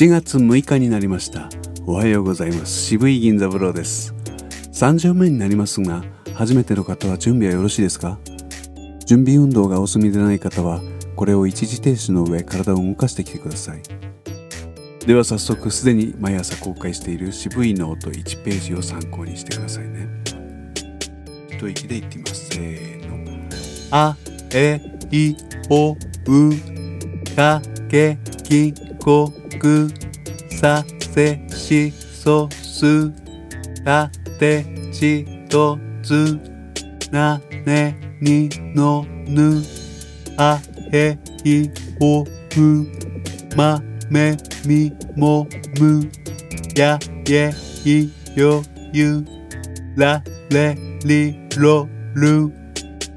7月6日になりました。おはようございます。渋い銀座ブローです。30目になりますが初めての方は準備はよろしいですか？準備運動がお済みでない方はこれを一時停止の上体を動かしてきてください。では早速すでに毎朝公開している渋いノート1ページを参考にしてくださいね。一息で言ってみます。せーの。あえいおうかけきこ。くさせしそすたてちとつなねにのぬあへいおふまめみもむやえいよゆられりろる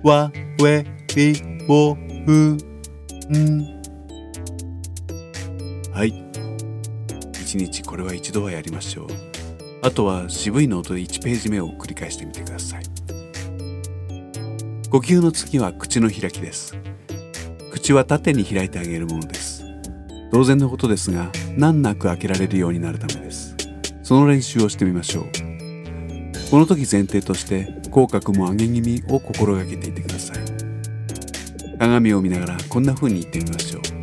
わえりおうん1日これは一度はやりましょう。あとは渋いノートで1ページ目を繰り返してみてください。呼吸の次は口の開きです。口は縦に開いてあげるものです。当然のことですが難なく開けられるようになるためです。その練習をしてみましょう。この時前提として口角も上げ気味を心がけていてください。鏡を見ながらこんな風に言ってみましょう。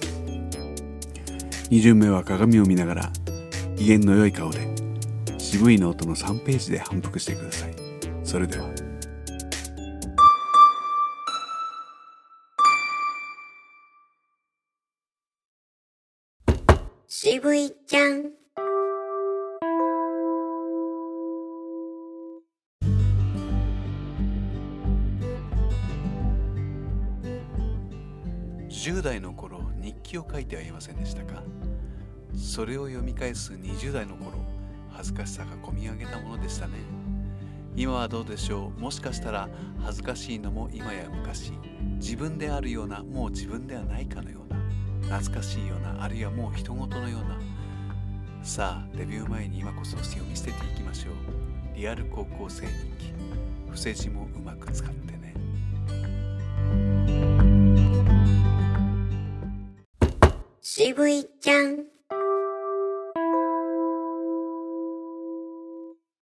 2巡目は鏡を見ながら機嫌の良い顔で渋いノートの3ページで反復してください。それでは。渋いちゃん。10代の頃日記を書いてはいませんでしたか？それを読み返す20代の頃恥ずかしさがこみ上げたものでしたね。今はどうでしょう？もしかしたら恥ずかしいのも今や昔。自分であるようなもう自分ではないかのような。懐かしいようなあるいはもう人事のような。さあデビュー前に今こそ読み捨てていきましょう。リアル高校生日記。伏せ字もうまく使って渋いちゃん。